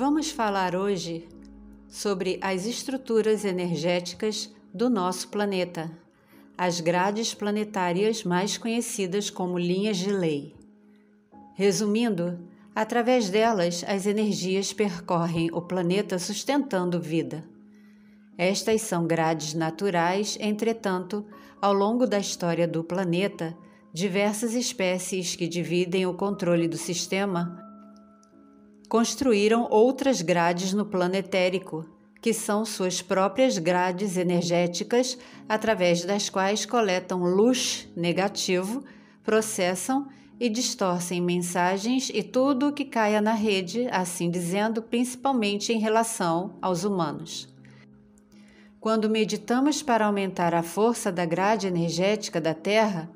Vamos falar hoje sobre as estruturas energéticas do nosso planeta, as grades planetárias mais conhecidas como linhas de lei. Resumindo, através delas as energias percorrem o planeta sustentando vida. Estas são grades naturais, entretanto, ao longo da história do planeta, diversas espécies que dividem o controle do sistema construíram outras grades no plano etérico, que são suas próprias grades energéticas, através das quais coletam luz negativo, processam e distorcem mensagens e tudo o que caia na rede, assim dizendo, principalmente em relação aos humanos. Quando meditamos para aumentar a força da grade energética da Terra,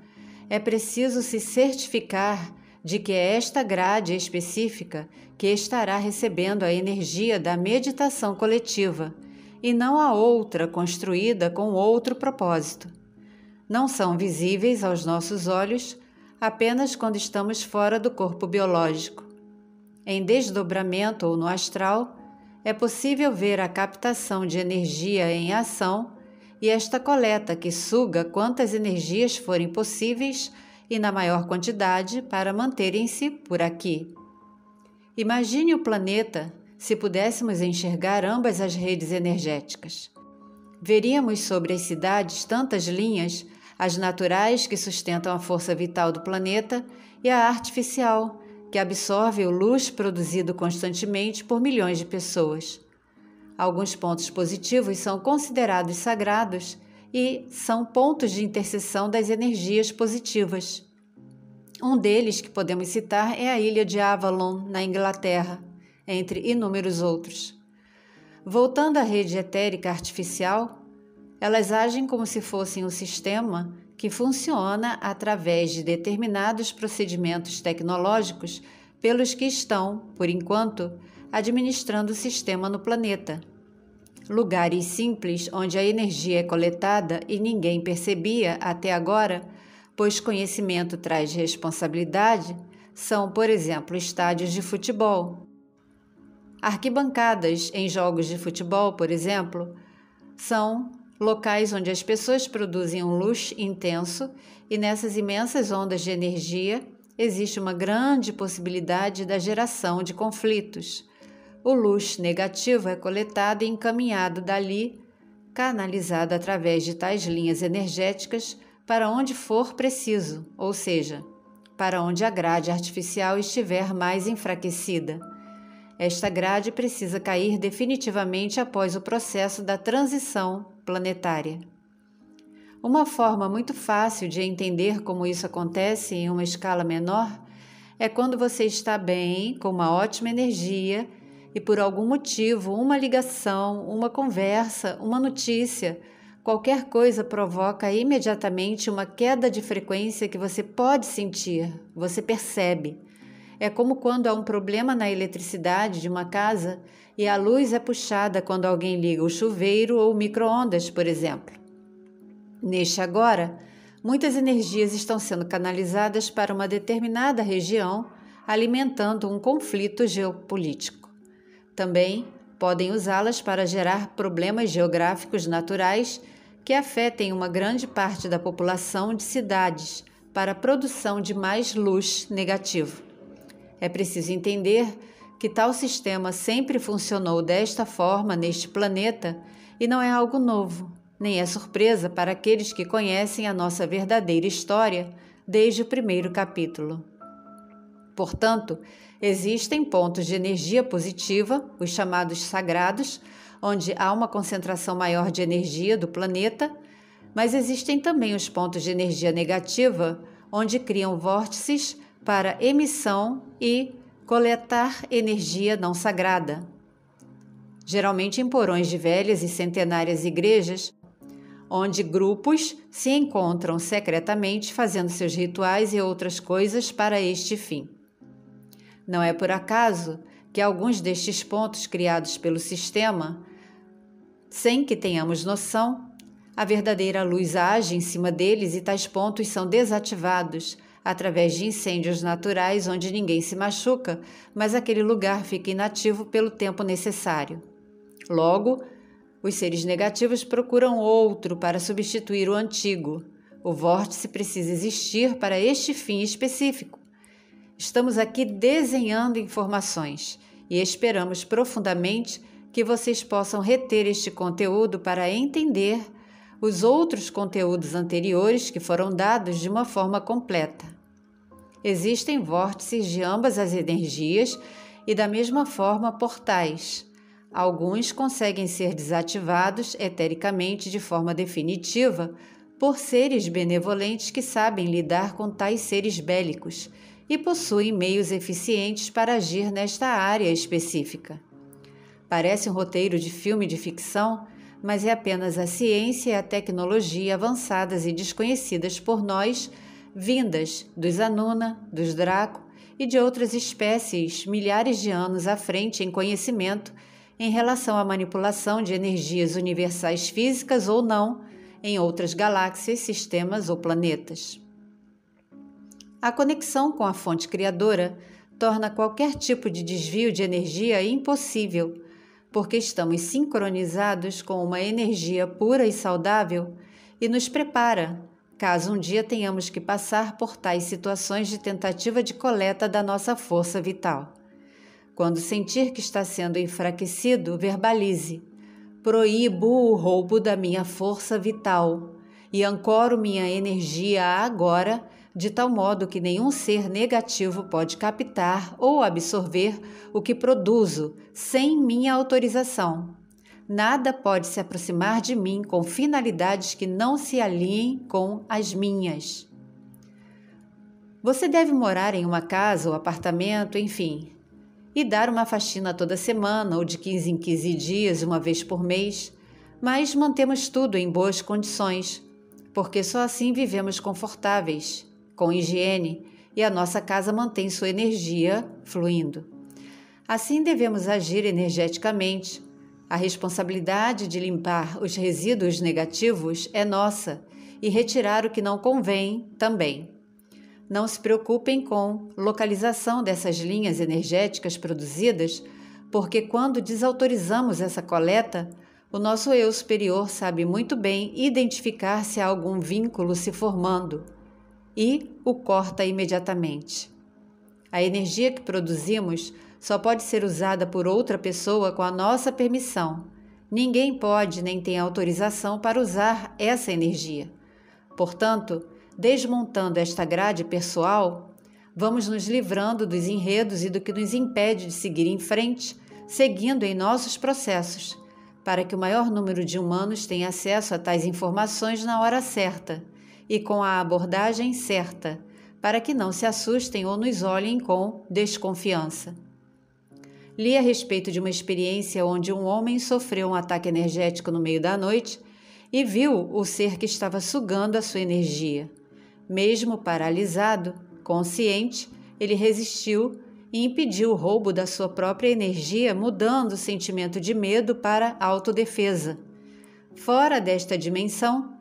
é preciso se certificar de que é esta grade específica que estará recebendo a energia da meditação coletiva e não a outra construída com outro propósito. Não são visíveis aos nossos olhos apenas quando estamos fora do corpo biológico. Em desdobramento ou no astral, é possível ver a captação de energia em ação e esta coleta que suga quantas energias forem possíveis e na maior quantidade para manterem-se por aqui. Imagine o planeta se pudéssemos enxergar ambas as redes energéticas. Veríamos sobre as cidades tantas linhas, as naturais que sustentam a força vital do planeta e a artificial, que absorve o luz produzido constantemente por milhões de pessoas. Alguns pontos positivos são considerados sagrados e são pontos de interseção das energias positivas. Um deles que podemos citar é a ilha de Avalon, na Inglaterra, entre inúmeros outros. Voltando à rede etérica artificial, elas agem como se fossem um sistema que funciona através de determinados procedimentos tecnológicos pelos que estão, por enquanto, administrando o sistema no planeta lugares simples onde a energia é coletada e ninguém percebia até agora, pois conhecimento traz responsabilidade, são, por exemplo, estádios de futebol. Arquibancadas em jogos de futebol, por exemplo, são locais onde as pessoas produzem um luz intenso e nessas imensas ondas de energia existe uma grande possibilidade da geração de conflitos o luz negativo é coletado e encaminhado dali, canalizado através de tais linhas energéticas para onde for preciso, ou seja, para onde a grade artificial estiver mais enfraquecida. Esta grade precisa cair definitivamente após o processo da transição planetária. Uma forma muito fácil de entender como isso acontece em uma escala menor é quando você está bem, com uma ótima energia e por algum motivo, uma ligação, uma conversa, uma notícia, qualquer coisa provoca imediatamente uma queda de frequência que você pode sentir, você percebe. É como quando há um problema na eletricidade de uma casa e a luz é puxada quando alguém liga o chuveiro ou o micro-ondas, por exemplo. Neste agora, muitas energias estão sendo canalizadas para uma determinada região, alimentando um conflito geopolítico. Também podem usá-las para gerar problemas geográficos naturais que afetem uma grande parte da população de cidades para a produção de mais luz negativo. É preciso entender que tal sistema sempre funcionou desta forma neste planeta e não é algo novo, nem é surpresa para aqueles que conhecem a nossa verdadeira história desde o primeiro capítulo. Portanto, existem pontos de energia positiva, os chamados sagrados, onde há uma concentração maior de energia do planeta, mas existem também os pontos de energia negativa, onde criam vórtices para emissão e coletar energia não sagrada. Geralmente em porões de velhas e centenárias igrejas, onde grupos se encontram secretamente fazendo seus rituais e outras coisas para este fim. Não é por acaso que alguns destes pontos criados pelo sistema, sem que tenhamos noção, a verdadeira luz age em cima deles e tais pontos são desativados através de incêndios naturais onde ninguém se machuca, mas aquele lugar fica inativo pelo tempo necessário. Logo, os seres negativos procuram outro para substituir o antigo. O vórtice precisa existir para este fim específico. Estamos aqui desenhando informações e esperamos profundamente que vocês possam reter este conteúdo para entender os outros conteúdos anteriores que foram dados de uma forma completa. Existem vórtices de ambas as energias e, da mesma forma, portais. Alguns conseguem ser desativados etericamente de forma definitiva por seres benevolentes que sabem lidar com tais seres bélicos e possuem meios eficientes para agir nesta área específica. Parece um roteiro de filme de ficção, mas é apenas a ciência e a tecnologia avançadas e desconhecidas por nós, vindas dos Anuna, dos Draco e de outras espécies milhares de anos à frente em conhecimento em relação à manipulação de energias universais físicas ou não em outras galáxias, sistemas ou planetas. A conexão com a fonte criadora torna qualquer tipo de desvio de energia impossível, porque estamos sincronizados com uma energia pura e saudável e nos prepara caso um dia tenhamos que passar por tais situações de tentativa de coleta da nossa força vital. Quando sentir que está sendo enfraquecido, verbalize: Proíbo o roubo da minha força vital e ancoro minha energia agora de tal modo que nenhum ser negativo pode captar ou absorver o que produzo sem minha autorização. Nada pode se aproximar de mim com finalidades que não se alinhem com as minhas. Você deve morar em uma casa ou apartamento, enfim, e dar uma faxina toda semana ou de 15 em 15 dias, uma vez por mês, mas mantemos tudo em boas condições, porque só assim vivemos confortáveis com higiene e a nossa casa mantém sua energia fluindo. Assim devemos agir energeticamente. A responsabilidade de limpar os resíduos negativos é nossa e retirar o que não convém também. Não se preocupem com localização dessas linhas energéticas produzidas, porque quando desautorizamos essa coleta, o nosso eu superior sabe muito bem identificar se há algum vínculo se formando e o corta imediatamente. A energia que produzimos só pode ser usada por outra pessoa com a nossa permissão. Ninguém pode nem tem autorização para usar essa energia. Portanto, desmontando esta grade pessoal, vamos nos livrando dos enredos e do que nos impede de seguir em frente, seguindo em nossos processos, para que o maior número de humanos tenha acesso a tais informações na hora certa e com a abordagem certa, para que não se assustem ou nos olhem com desconfiança. Li a respeito de uma experiência onde um homem sofreu um ataque energético no meio da noite e viu o ser que estava sugando a sua energia. Mesmo paralisado, consciente, ele resistiu e impediu o roubo da sua própria energia, mudando o sentimento de medo para autodefesa. Fora desta dimensão,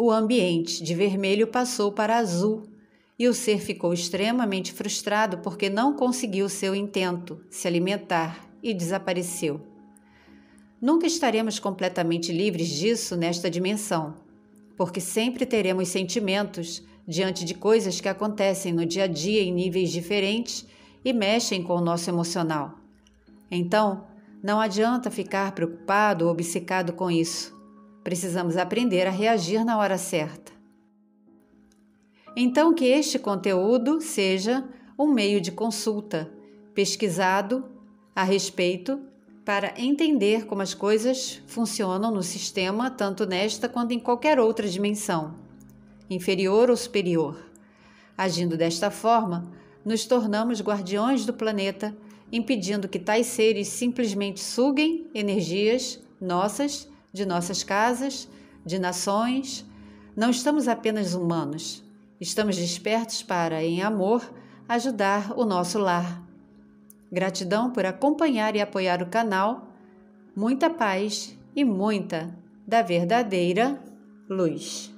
o ambiente de vermelho passou para azul e o ser ficou extremamente frustrado porque não conseguiu seu intento, se alimentar, e desapareceu. Nunca estaremos completamente livres disso nesta dimensão, porque sempre teremos sentimentos diante de coisas que acontecem no dia a dia em níveis diferentes e mexem com o nosso emocional. Então, não adianta ficar preocupado ou obcecado com isso. Precisamos aprender a reagir na hora certa. Então, que este conteúdo seja um meio de consulta, pesquisado a respeito, para entender como as coisas funcionam no sistema, tanto nesta quanto em qualquer outra dimensão, inferior ou superior. Agindo desta forma, nos tornamos guardiões do planeta, impedindo que tais seres simplesmente suguem energias nossas de nossas casas, de nações. Não estamos apenas humanos, estamos despertos para, em amor, ajudar o nosso lar. Gratidão por acompanhar e apoiar o canal. Muita paz e muita da verdadeira luz.